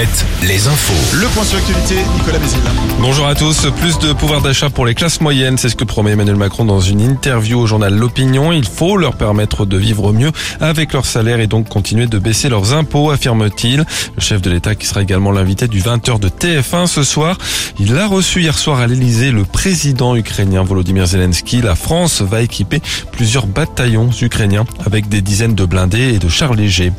Alouette, les infos. Le point sur l'actualité, Nicolas Bézil. Bonjour à tous. Plus de pouvoir d'achat pour les classes moyennes, c'est ce que promet Emmanuel Macron dans une interview au journal L'Opinion. Il faut leur permettre de vivre mieux avec leur salaire et donc continuer de baisser leurs impôts, affirme-t-il. Le chef de l'État qui sera également l'invité du 20h de TF1 ce soir. Il a reçu hier soir à l'Elysée le président ukrainien Volodymyr Zelensky. La France va équiper plusieurs bataillons ukrainiens avec des dizaines de blindés et de chars légers.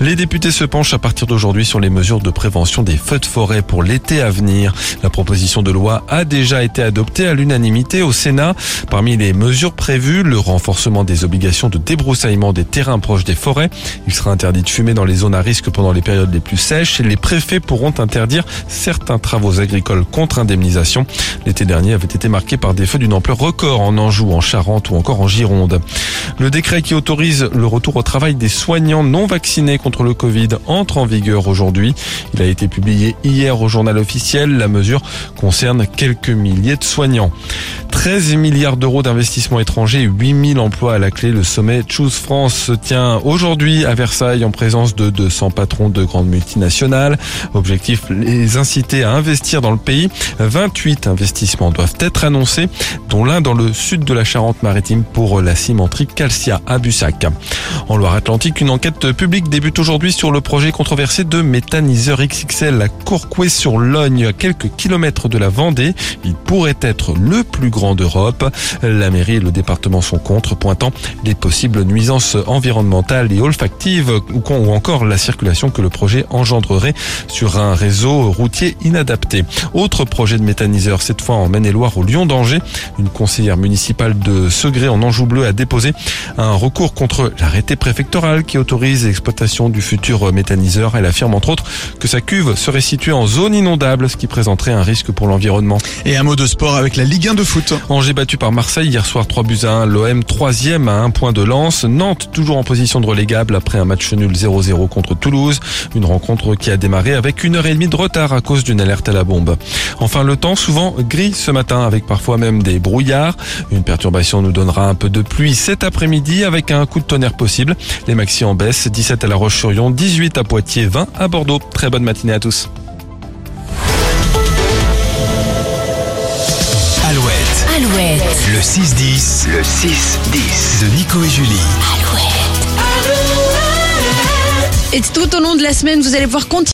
Les députés se penchent à partir d'aujourd'hui sur les mesures de prévention des feux de forêt pour l'été à venir. La proposition de loi a déjà été adoptée à l'unanimité au Sénat. Parmi les mesures prévues, le renforcement des obligations de débroussaillement des terrains proches des forêts. Il sera interdit de fumer dans les zones à risque pendant les périodes les plus sèches les préfets pourront interdire certains travaux agricoles contre indemnisation. L'été dernier avait été marqué par des feux d'une ampleur record en Anjou, en Charente ou encore en Gironde. Le décret qui autorise le retour au travail des soignants non vaccinés contre le Covid entre en vigueur aujourd'hui. Il a été publié hier au journal officiel. La mesure concerne quelques milliers de soignants. 13 milliards d'euros d'investissements étrangers et 8000 emplois à la clé. Le sommet Choose France se tient aujourd'hui à Versailles en présence de 200 patrons de grandes multinationales. Objectif, les inciter à investir dans le pays. 28 investissements doivent être annoncés, dont l'un dans le sud de la Charente-Maritime pour la cimenterie Calcia à Bussac. En Loire-Atlantique, une enquête publique débute aujourd'hui sur le projet controversé de méthaniseur XXL à Courcouet sur Logne, à quelques kilomètres de la Vendée. Il pourrait être le plus grand d'Europe. La mairie et le département sont contre, pointant les possibles nuisances environnementales et olfactives ou encore la circulation que le projet engendrerait sur un réseau routier inadapté. Autre projet de méthaniseur, cette fois en Maine-et-Loire au Lyon-d'Angers. Une conseillère municipale de Segré en Anjou Bleu a déposé un recours contre l'arrêté préfectoral qui autorise l'exploitation du futur méthaniseur. Elle affirme entre autres que sa cuve serait située en zone inondable, ce qui présenterait un risque pour l'environnement. Et un mot de sport avec la Ligue 1 de foot. Angers battu par Marseille hier soir 3 buts à 1. L'OM troisième à un point de lance. Nantes toujours en position de relégable après un match nul 0-0 contre Toulouse. Une rencontre qui a démarré avec une heure et demie de retard à cause d'une alerte à la bombe. Enfin le temps souvent gris ce matin avec parfois même des brouillards. Une perturbation nous donnera un peu de pluie cet après-midi avec un coup de tonnerre possible. Les maxi en baisse 17 à La Roche-sur-Yon, 18 à Poitiers, 20 à Bordeaux. Très bonne matinée à tous. Le 6-10, le 6-10 de Nico et Julie. Et tout au long de la semaine, vous allez pouvoir continuer.